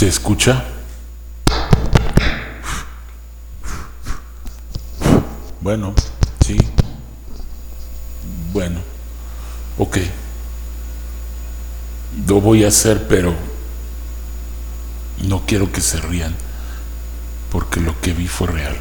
¿Se escucha? Bueno, sí. Bueno, ok. Lo voy a hacer, pero no quiero que se rían, porque lo que vi fue real.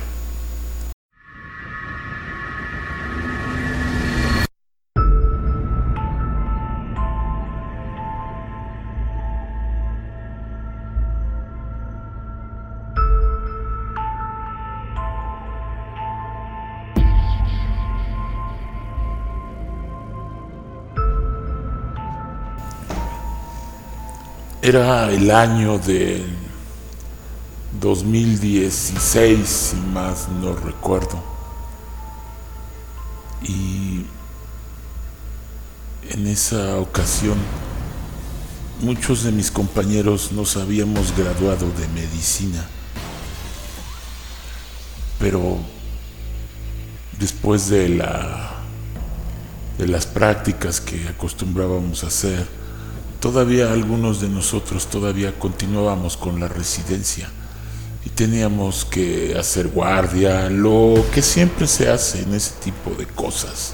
Era el año de 2016, si más no recuerdo. Y en esa ocasión muchos de mis compañeros nos habíamos graduado de medicina. Pero después de la de las prácticas que acostumbrábamos a hacer, todavía algunos de nosotros todavía continuábamos con la residencia y teníamos que hacer guardia, lo que siempre se hace en ese tipo de cosas.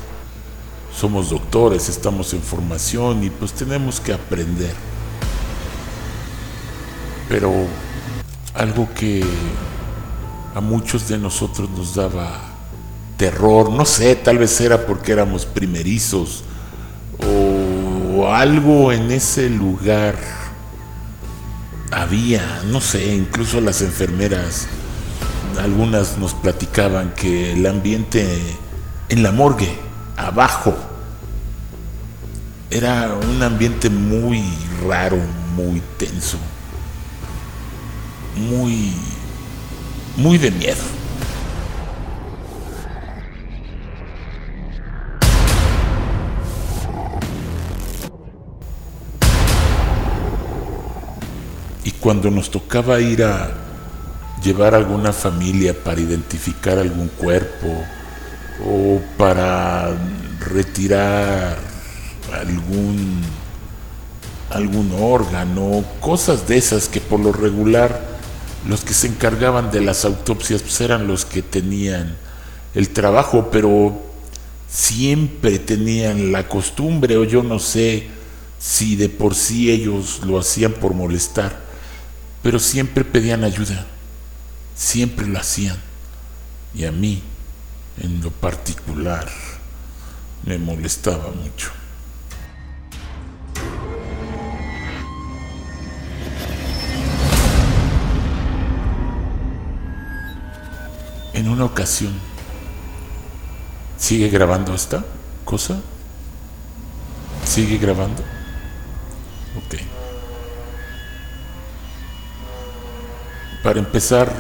Somos doctores, estamos en formación y pues tenemos que aprender. Pero algo que a muchos de nosotros nos daba terror, no sé, tal vez era porque éramos primerizos algo en ese lugar había, no sé, incluso las enfermeras, algunas nos platicaban que el ambiente en la morgue, abajo, era un ambiente muy raro, muy tenso, muy, muy de miedo. Cuando nos tocaba ir a llevar alguna familia para identificar algún cuerpo o para retirar algún algún órgano, cosas de esas que por lo regular los que se encargaban de las autopsias pues, eran los que tenían el trabajo, pero siempre tenían la costumbre o yo no sé si de por sí ellos lo hacían por molestar pero siempre pedían ayuda, siempre lo hacían. Y a mí, en lo particular, me molestaba mucho. En una ocasión, ¿sigue grabando esta cosa? ¿Sigue grabando? Ok. Para empezar,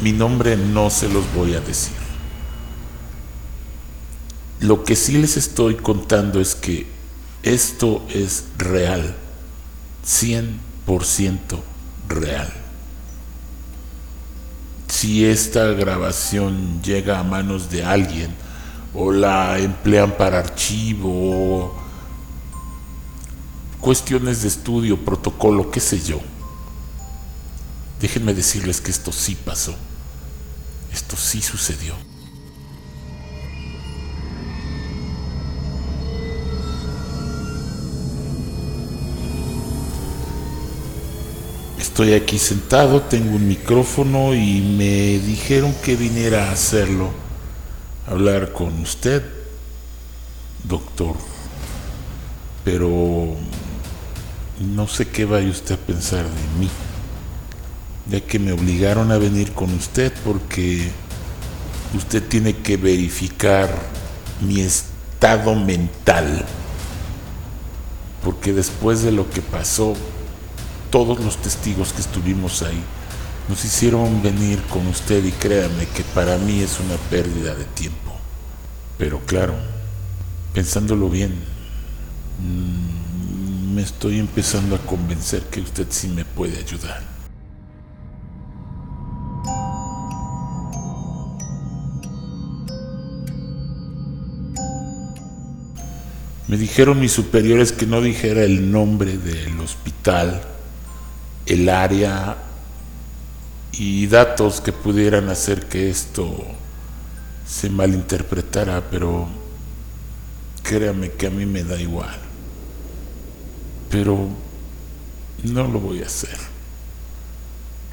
mi nombre no se los voy a decir. Lo que sí les estoy contando es que esto es real, 100% real. Si esta grabación llega a manos de alguien o la emplean para archivo, cuestiones de estudio, protocolo, qué sé yo, Déjenme decirles que esto sí pasó. Esto sí sucedió. Estoy aquí sentado, tengo un micrófono y me dijeron que viniera a hacerlo, hablar con usted, doctor. Pero no sé qué vaya usted a pensar de mí ya que me obligaron a venir con usted porque usted tiene que verificar mi estado mental. Porque después de lo que pasó, todos los testigos que estuvimos ahí nos hicieron venir con usted y créame que para mí es una pérdida de tiempo. Pero claro, pensándolo bien, mm, me estoy empezando a convencer que usted sí me puede ayudar. Me dijeron mis superiores que no dijera el nombre del hospital el área y datos que pudieran hacer que esto se malinterpretara, pero créame que a mí me da igual. Pero no lo voy a hacer.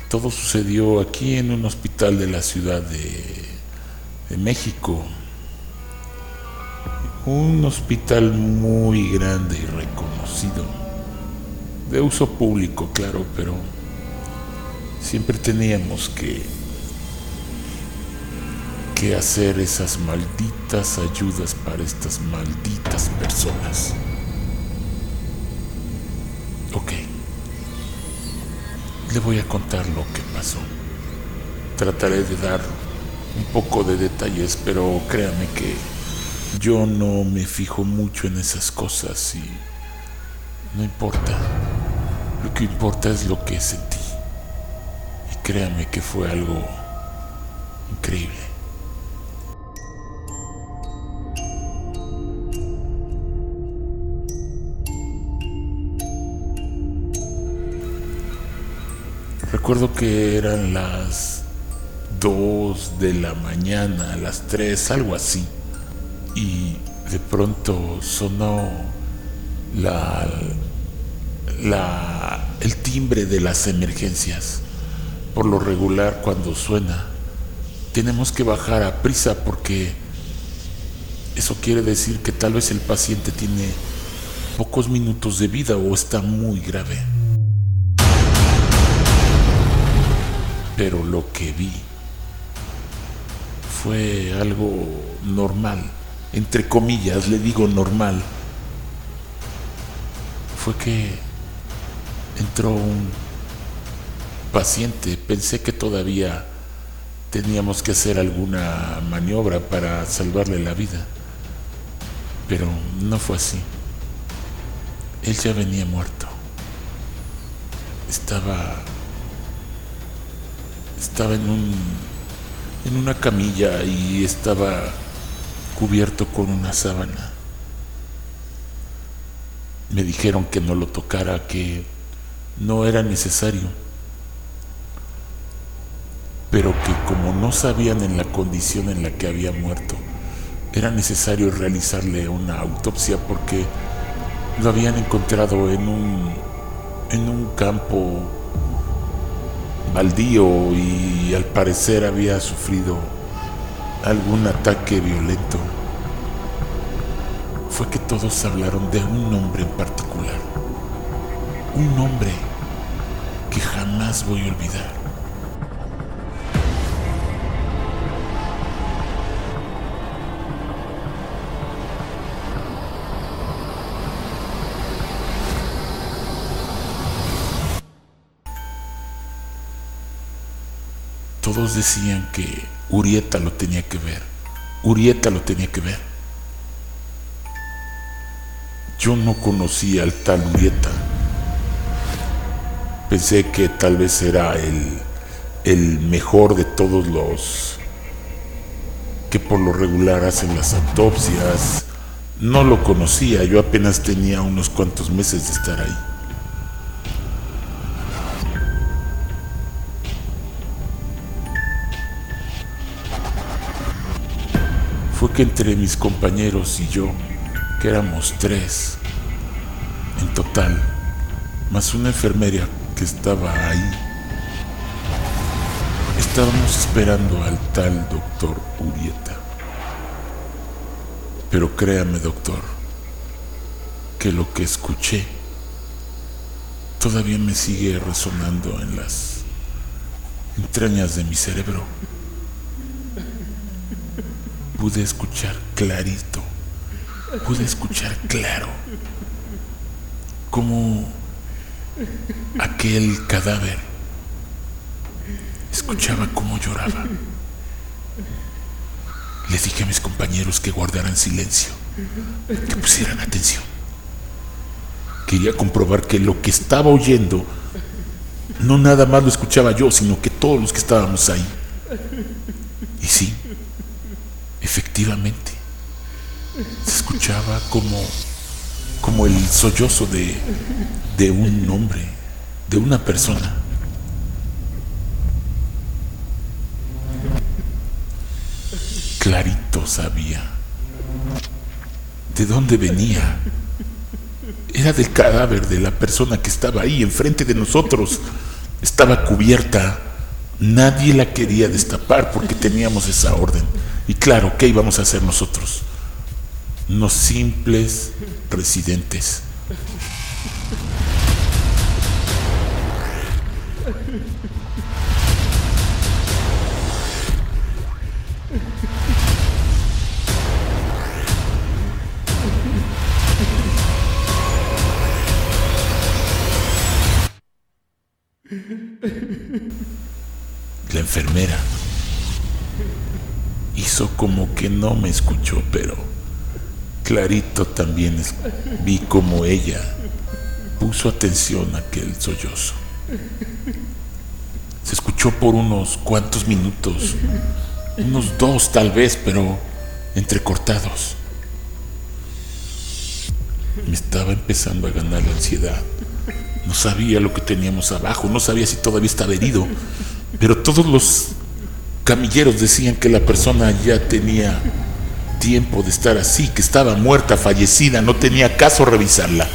Todo sucedió aquí en un hospital de la Ciudad de, de México. Un hospital muy grande y reconocido. De uso público, claro, pero siempre teníamos que que hacer esas malditas ayudas para estas malditas personas. Ok. Le voy a contar lo que pasó. Trataré de dar un poco de detalles, pero créame que yo no me fijo mucho en esas cosas y no importa. Lo que importa es lo que sentí. Y créame que fue algo increíble. Recuerdo que eran las 2 de la mañana, las 3, algo así. Y de pronto sonó el timbre de las emergencias. Por lo regular, cuando suena, tenemos que bajar a prisa porque eso quiere decir que tal vez el paciente tiene pocos minutos de vida o está muy grave. pero lo que vi fue algo normal, entre comillas, le digo normal, fue que entró un paciente, pensé que todavía teníamos que hacer alguna maniobra para salvarle la vida, pero no fue así. Él ya venía muerto. Estaba estaba en un en una camilla y estaba cubierto con una sábana. Me dijeron que no lo tocara, que no era necesario, pero que como no sabían en la condición en la que había muerto, era necesario realizarle una autopsia porque lo habían encontrado en un en un campo baldío y al parecer había sufrido algún ataque violento. Fue que todos hablaron de un hombre en particular. Un hombre que jamás voy a olvidar. Decían que Urieta lo tenía que ver. Urieta lo tenía que ver. Yo no conocía al tal Urieta. Pensé que tal vez era el, el mejor de todos los que por lo regular hacen las autopsias. No lo conocía, yo apenas tenía unos cuantos meses de estar ahí. Que entre mis compañeros y yo, que éramos tres en total, más una enfermera que estaba ahí, estábamos esperando al tal doctor Urieta. Pero créame, doctor, que lo que escuché todavía me sigue resonando en las entrañas de mi cerebro pude escuchar clarito, pude escuchar claro como aquel cadáver escuchaba cómo lloraba. Les dije a mis compañeros que guardaran silencio, que pusieran atención. Quería comprobar que lo que estaba oyendo no nada más lo escuchaba yo, sino que todos los que estábamos ahí. Y sí, Efectivamente, se escuchaba como, como el sollozo de, de un hombre, de un una persona. Clarito sabía de dónde venía. Era del cadáver de la persona que estaba ahí enfrente de nosotros. Estaba cubierta. Nadie la quería destapar porque teníamos esa orden. Y claro, ¿qué íbamos a hacer nosotros? No simples residentes. La enfermera hizo como que no me escuchó, pero clarito también vi como ella puso atención a aquel sollozo. Se escuchó por unos cuantos minutos, unos dos tal vez, pero entrecortados. Me estaba empezando a ganar la ansiedad. No sabía lo que teníamos abajo, no sabía si todavía estaba herido, pero todos los camilleros decían que la persona ya tenía tiempo de estar así, que estaba muerta, fallecida, no tenía caso revisarla.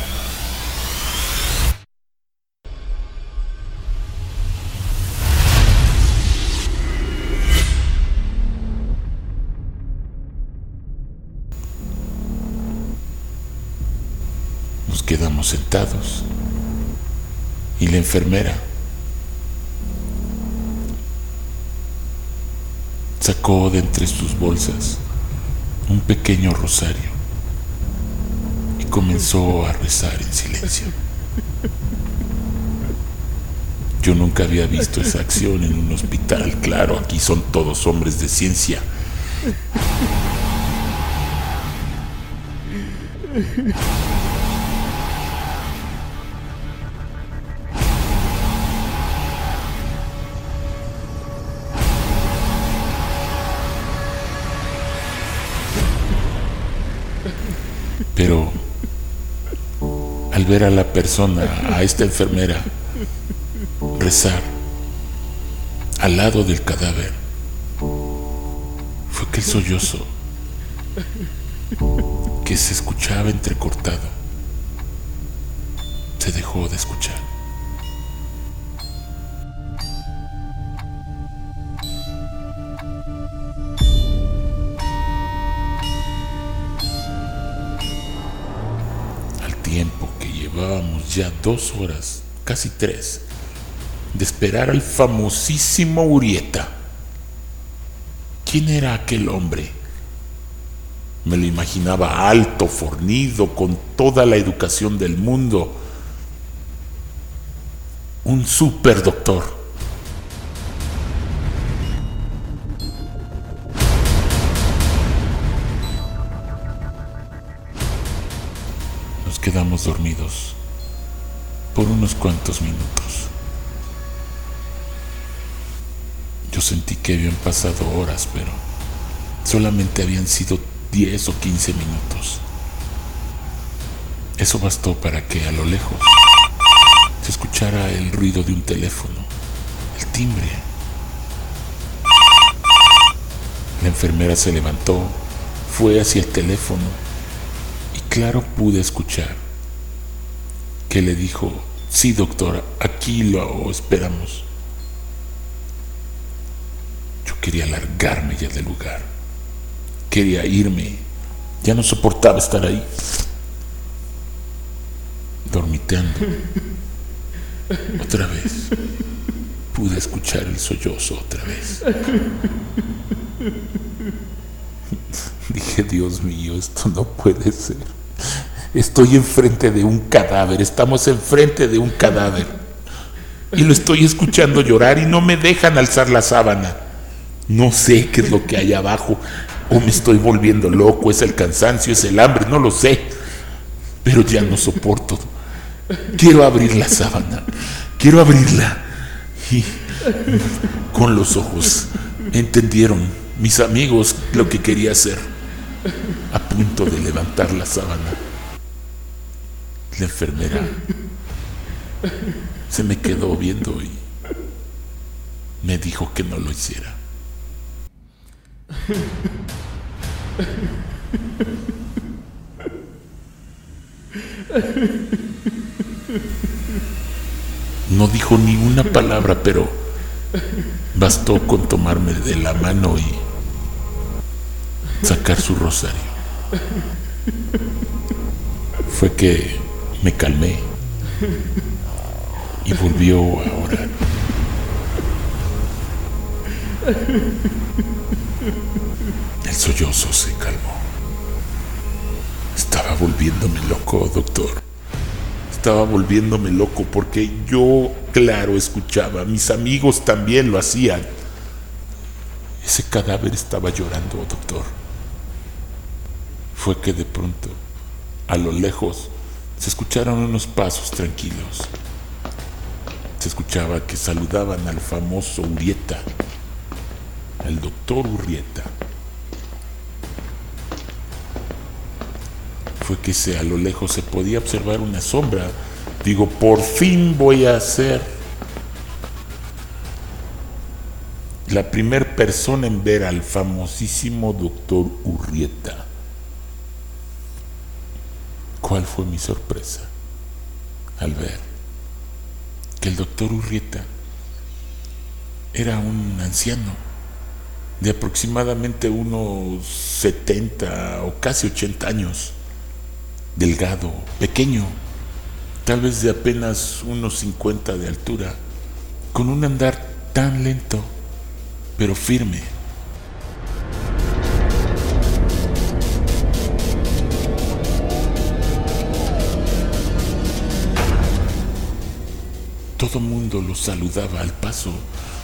Nos quedamos sentados y la enfermera sacó de entre sus bolsas un pequeño rosario y comenzó a rezar en silencio. Yo nunca había visto esa acción en un hospital, claro, aquí son todos hombres de ciencia. Ver a la persona, a esta enfermera, rezar al lado del cadáver, fue aquel sollozo que se escuchaba entrecortado, se dejó de escuchar. Llevábamos ya dos horas, casi tres, de esperar al famosísimo Urieta. ¿Quién era aquel hombre? Me lo imaginaba alto, fornido, con toda la educación del mundo. Un superdoctor. Dormidos por unos cuantos minutos. Yo sentí que habían pasado horas, pero solamente habían sido 10 o 15 minutos. Eso bastó para que a lo lejos se escuchara el ruido de un teléfono, el timbre. La enfermera se levantó, fue hacia el teléfono claro pude escuchar que le dijo, sí doctora, aquí lo esperamos. Yo quería largarme ya del lugar, quería irme, ya no soportaba estar ahí, dormiteando. Otra vez pude escuchar el sollozo otra vez. Dije, Dios mío, esto no puede ser. Estoy enfrente de un cadáver, estamos enfrente de un cadáver. Y lo estoy escuchando llorar y no me dejan alzar la sábana. No sé qué es lo que hay abajo. O me estoy volviendo loco, es el cansancio, es el hambre, no lo sé. Pero ya no soporto. Quiero abrir la sábana. Quiero abrirla. Y con los ojos entendieron mis amigos lo que quería hacer. A punto de levantar la sábana la enfermera se me quedó viendo y me dijo que no lo hiciera. No dijo ni una palabra, pero bastó con tomarme de la mano y sacar su rosario. Fue que me calmé y volvió a orar. El sollozo se calmó. Estaba volviéndome loco, doctor. Estaba volviéndome loco porque yo, claro, escuchaba. Mis amigos también lo hacían. Ese cadáver estaba llorando, doctor. Fue que de pronto, a lo lejos, se escucharon unos pasos tranquilos. Se escuchaba que saludaban al famoso Urieta, al doctor Urrieta. Fue que se, a lo lejos se podía observar una sombra. Digo, por fin voy a ser la primera persona en ver al famosísimo doctor Urrieta. ¿Cuál fue mi sorpresa al ver que el doctor Urrieta era un anciano de aproximadamente unos 70 o casi 80 años, delgado, pequeño, tal vez de apenas unos 50 de altura, con un andar tan lento, pero firme Todo mundo lo saludaba al paso,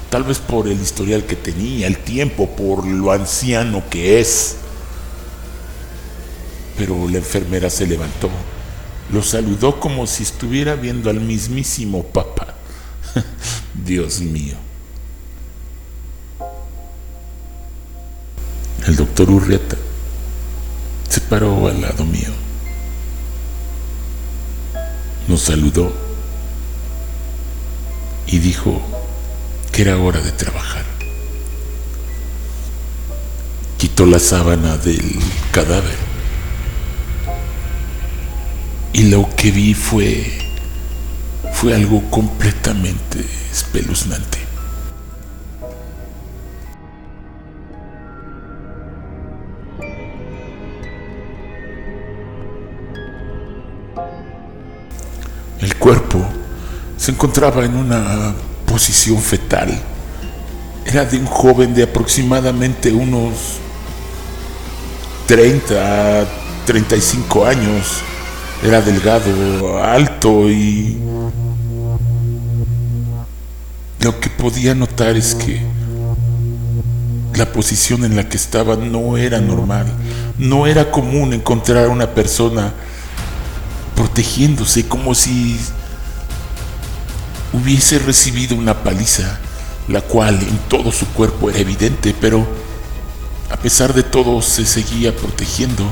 tal vez por el historial que tenía, el tiempo, por lo anciano que es. Pero la enfermera se levantó, lo saludó como si estuviera viendo al mismísimo Papa. Dios mío. El doctor Urrieta se paró al lado mío. Nos saludó y dijo que era hora de trabajar. Quitó la sábana del cadáver y lo que vi fue fue algo completamente espeluznante. El cuerpo encontraba en una posición fetal. Era de un joven de aproximadamente unos 30 35 años. Era delgado, alto y lo que podía notar es que la posición en la que estaba no era normal. No era común encontrar a una persona protegiéndose como si hubiese recibido una paliza, la cual en todo su cuerpo era evidente, pero a pesar de todo se seguía protegiendo.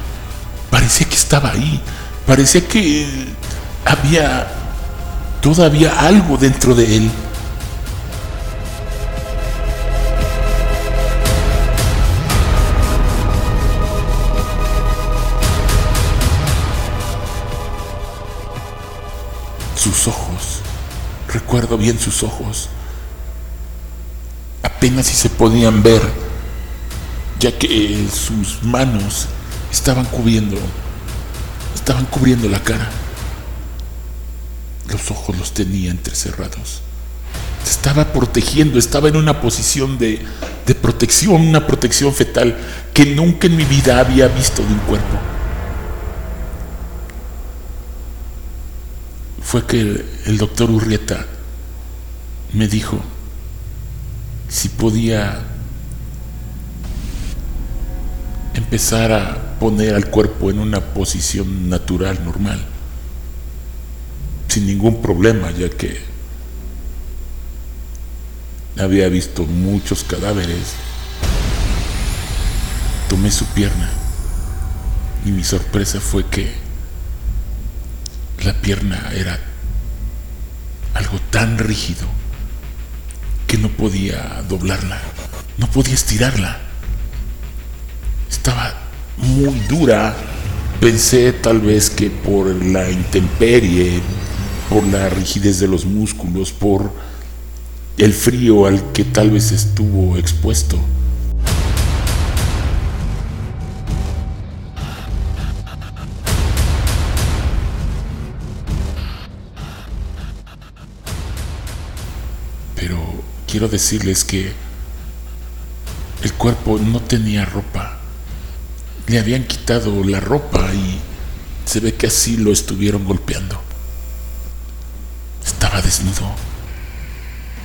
Parecía que estaba ahí, parecía que había todavía algo dentro de él. Recuerdo bien sus ojos. Apenas si se podían ver, ya que sus manos estaban cubriendo, estaban cubriendo la cara. Los ojos los tenía entrecerrados. Estaba protegiendo, estaba en una posición de, de protección, una protección fetal que nunca en mi vida había visto de un cuerpo. Fue que el, doctor Urrieta me dijo si podía empezar a poner al cuerpo en una posición natural, normal, sin ningún problema, ya que había visto muchos cadáveres. Tomé su pierna y mi sorpresa fue que la pierna era algo tan rígido que no podía doblarla, no podía estirarla. Estaba muy dura. Pensé tal vez que por la intemperie, por la rigidez de los músculos, por el frío al que tal vez estuvo expuesto. Quiero decirles que el cuerpo no tenía ropa. Le habían quitado la ropa y se ve que así lo estuvieron golpeando. Estaba desnudo.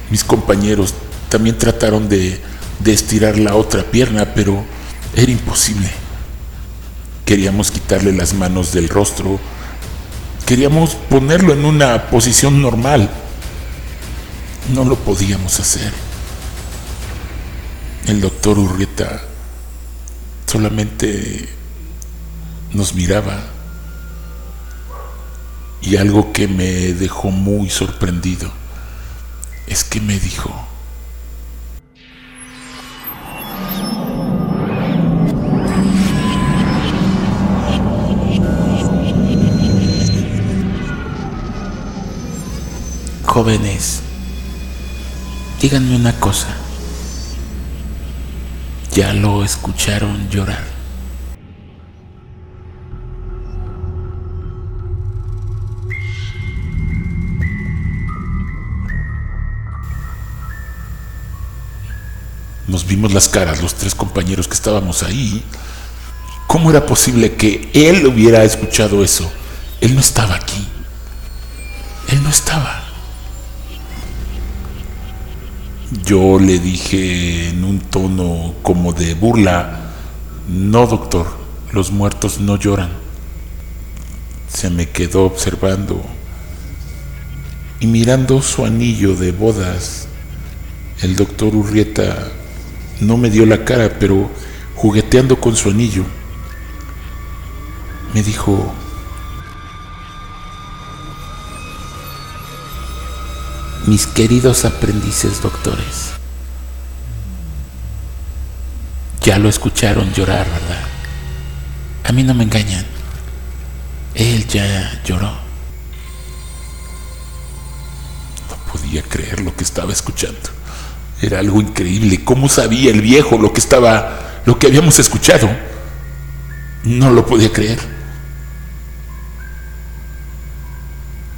Mis compañeros también trataron de, de estirar la otra pierna, pero era imposible. Queríamos quitarle las manos del rostro. Queríamos ponerlo en una posición normal. No lo podíamos hacer. El doctor Urrieta solamente nos miraba y algo que me dejó muy sorprendido es que me dijo, jóvenes, díganme una cosa, ¿ya lo escucharon llorar? Nos vimos las caras, los tres compañeros que estábamos ahí. ¿Cómo era posible que él hubiera escuchado eso? Él no estaba aquí. Él no estaba. Yo le dije en un tono como de burla, no doctor, los muertos no lloran. Se me quedó observando y mirando su anillo de bodas, el doctor Urrieta no me dio la cara, pero jugueteando con su anillo, me dijo, mis queridos aprendices doctores, ya lo escucharon llorar, ¿verdad? A mí no me engañan. Él ya lloró. No podía creer lo que estaba escuchando. Era algo increíble. ¿Cómo sabía el viejo lo que estaba, lo que habíamos escuchado? No lo podía creer.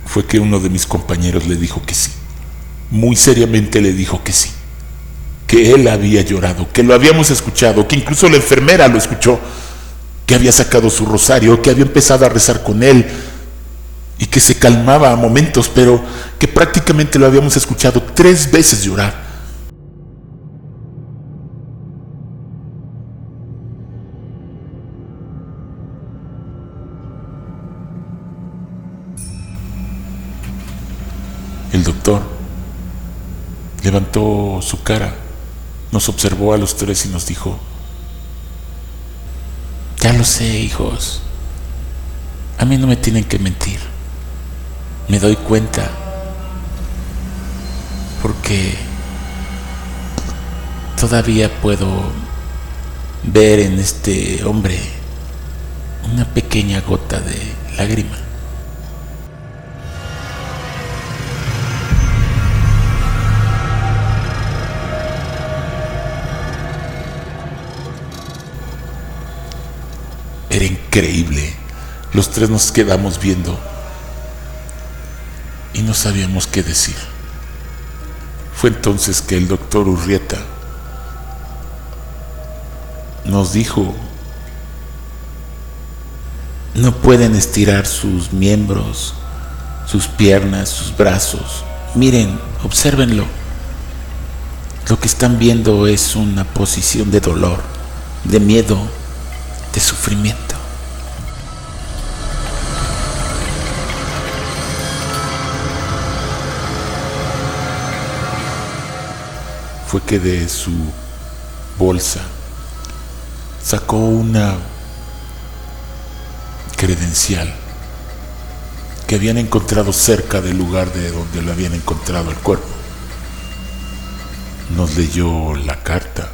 Fue que uno de mis compañeros le dijo que sí. Muy seriamente le dijo que sí. Que él había llorado, que lo habíamos escuchado, que incluso la enfermera lo escuchó, que había sacado su rosario, que había empezado a rezar con él y que se calmaba a momentos, pero que prácticamente lo habíamos escuchado tres veces llorar. El doctor levantó su cara, nos observó a los tres y nos dijo, ya lo sé, hijos, a mí no me tienen que mentir, me doy cuenta, porque todavía puedo ver en este hombre una pequeña gota de lágrima. Increíble. Los tres nos quedamos viendo y no sabíamos qué decir. Fue entonces que el doctor Urrieta nos dijo, no pueden estirar sus miembros, sus piernas, sus brazos. Miren, obsérvenlo. Lo que están viendo es una posición de dolor, de miedo, de sufrimiento. Fue que de su bolsa sacó una credencial que habían encontrado cerca del lugar de donde lo habían encontrado el cuerpo. Nos leyó la carta.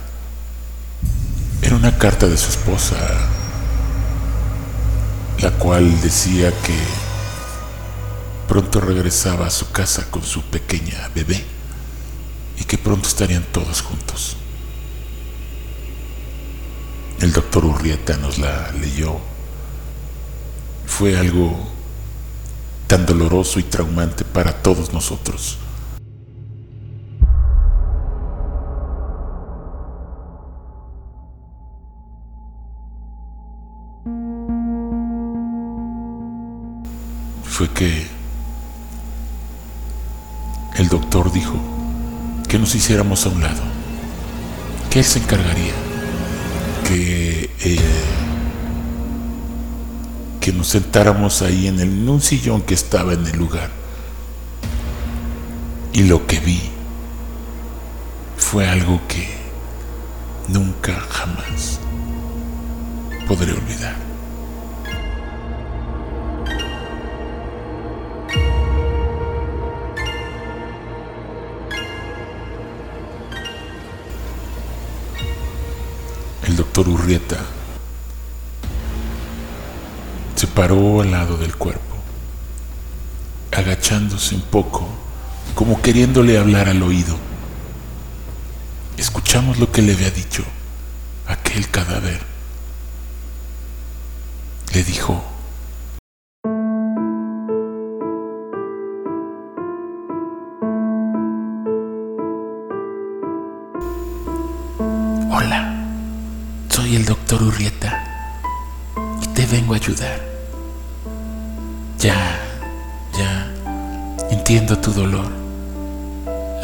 Era una carta de su esposa, la cual decía que pronto regresaba a su casa con su pequeña bebé y que pronto estarían todos juntos. El doctor Urrieta nos la leyó. Fue algo tan doloroso y traumante para todos nosotros. Fue que el doctor dijo que nos hiciéramos a un lado, que él se encargaría, que eh, que nos sentáramos ahí en, el, en un sillón que estaba en el lugar. Y lo que vi fue algo que nunca jamás podré olvidar. Doctor Urrieta se paró al lado del cuerpo, agachándose un poco, como queriéndole hablar al oído. Escuchamos lo que le había dicho aquel cadáver. Le dijo,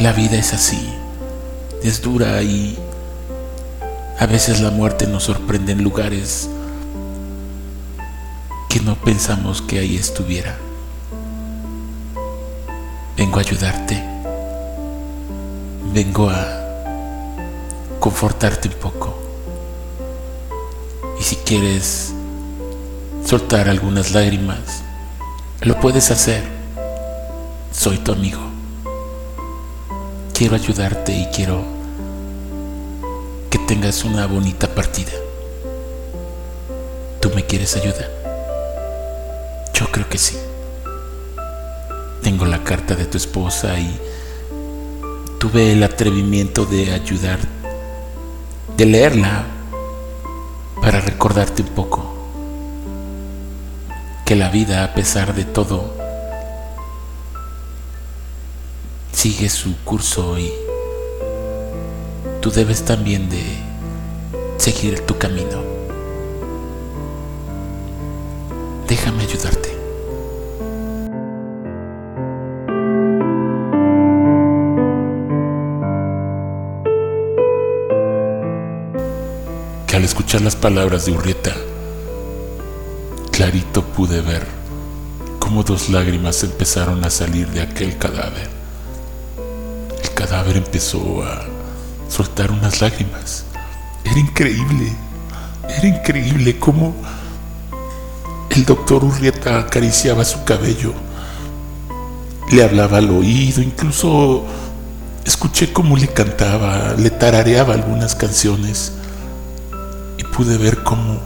La vida es así, es dura y a veces la muerte nos sorprende en lugares que no pensamos que ahí estuviera. Vengo a ayudarte. Vengo a confortarte un poco. Y si quieres soltar algunas lágrimas, lo puedes hacer. Soy tu amigo. Quiero ayudarte y quiero que tengas una bonita partida. ¿Tú me quieres ayudar? Yo creo que sí. Tengo la carta de tu esposa y tuve el atrevimiento de ayudar, de leerla para recordarte un poco que la vida, a pesar de todo, sigue su curso y tú debes también de seguir tu camino. Déjame ayudarte. Que al escuchar las palabras de Urrieta, clarito pude ver cómo dos lágrimas empezaron a salir de aquel cadáver. Cadáver empezó a soltar unas lágrimas. Era increíble, era increíble cómo el doctor Urrieta acariciaba su cabello, le hablaba al oído, incluso escuché cómo le cantaba, le tarareaba algunas canciones y pude ver cómo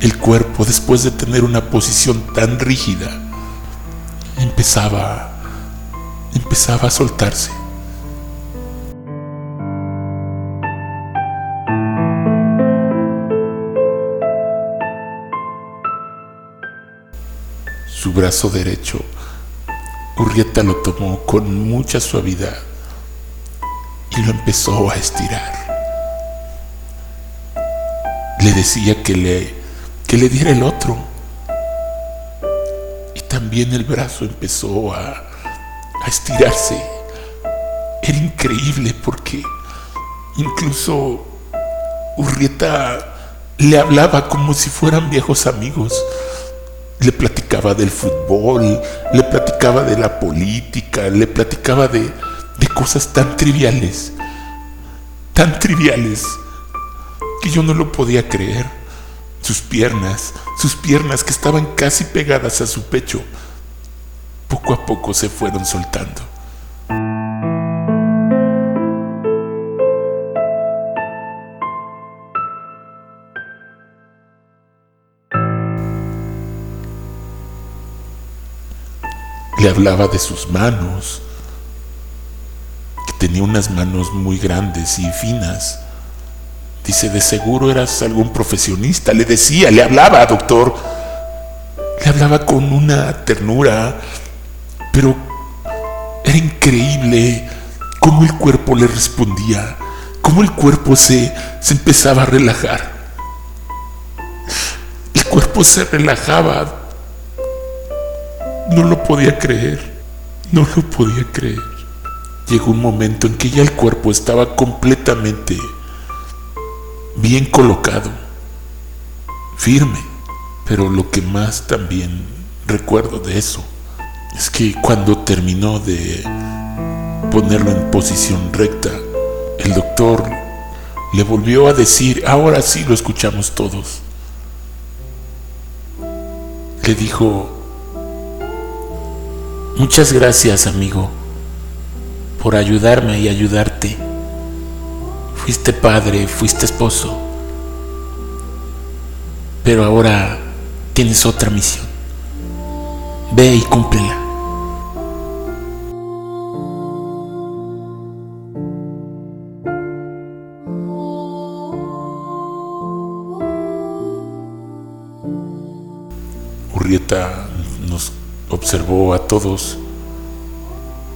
el cuerpo, después de tener una posición tan rígida, empezaba, empezaba a soltarse. Su brazo derecho, Urrieta lo tomó con mucha suavidad y lo empezó a estirar. Le decía que le que le diera el otro. Y también el brazo empezó a, a estirarse. Era increíble porque incluso Urrieta le hablaba como si fueran viejos amigos. Le platicaba del fútbol, le platicaba de la política, le platicaba de, de cosas tan triviales, tan triviales, que yo no lo podía creer sus piernas, sus piernas que estaban casi pegadas a su pecho, poco a poco se fueron soltando. Le hablaba de sus manos, que tenía unas manos muy grandes y finas. Dice, de seguro eras algún profesionista. Le decía, le hablaba, doctor. Le hablaba con una ternura, pero era increíble cómo el cuerpo le respondía, cómo el cuerpo se, se empezaba a relajar. El cuerpo se relajaba no lo podía creer, no lo podía creer. Llegó un momento en que ya el cuerpo estaba completamente bien colocado, firme. Pero lo que más también recuerdo de eso es que cuando terminó de ponerlo en posición recta, el doctor le volvió a decir, ahora sí lo escuchamos todos. Le dijo, Muchas gracias, amigo, por ayudarme y ayudarte. Fuiste padre, fuiste esposo, pero ahora tienes otra misión. Ve y cúmplela. Urrieta observó a todos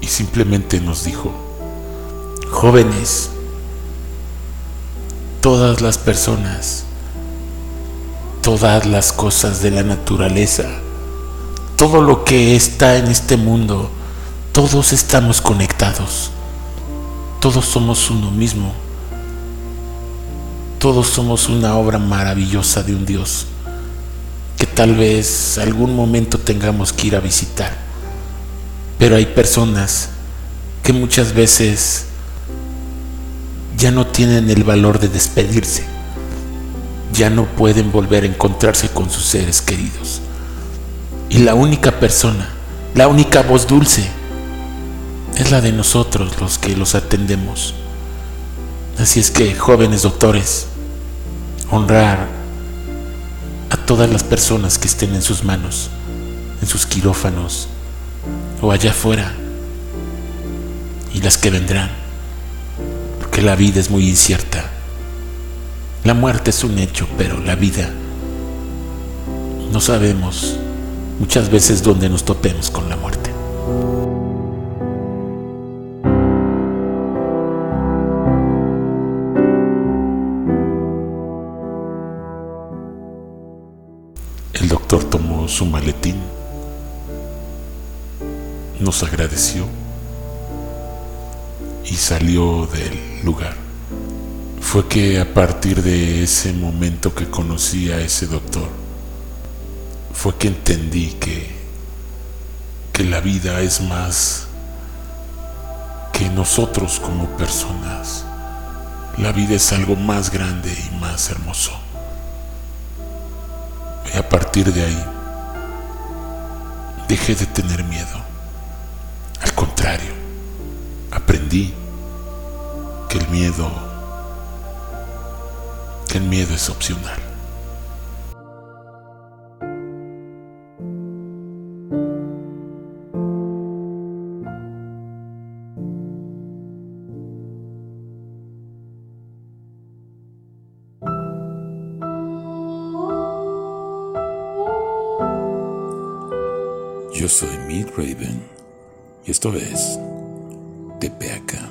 y simplemente nos dijo, jóvenes, todas las personas, todas las cosas de la naturaleza, todo lo que está en este mundo, todos estamos conectados, todos somos uno mismo, todos somos una obra maravillosa de un Dios que tal vez algún momento tengamos que ir a visitar. Pero hay personas que muchas veces ya no tienen el valor de despedirse, ya no pueden volver a encontrarse con sus seres queridos. Y la única persona, la única voz dulce, es la de nosotros los que los atendemos. Así es que, jóvenes doctores, honrar a todas las personas que estén en sus manos, en sus quirófanos o allá afuera y las que vendrán, porque la vida es muy incierta. La muerte es un hecho, pero la vida no sabemos muchas veces dónde nos topemos con la muerte. Tomó su maletín, nos agradeció y salió del lugar. Fue que a partir de ese momento que conocí a ese doctor, fue que entendí que, que la vida es más que nosotros como personas. La vida es algo más grande y más hermoso. A partir de ahí, dejé de tener miedo. Al contrario, aprendí que el miedo, que el miedo es opcional. Y esto es TPAK.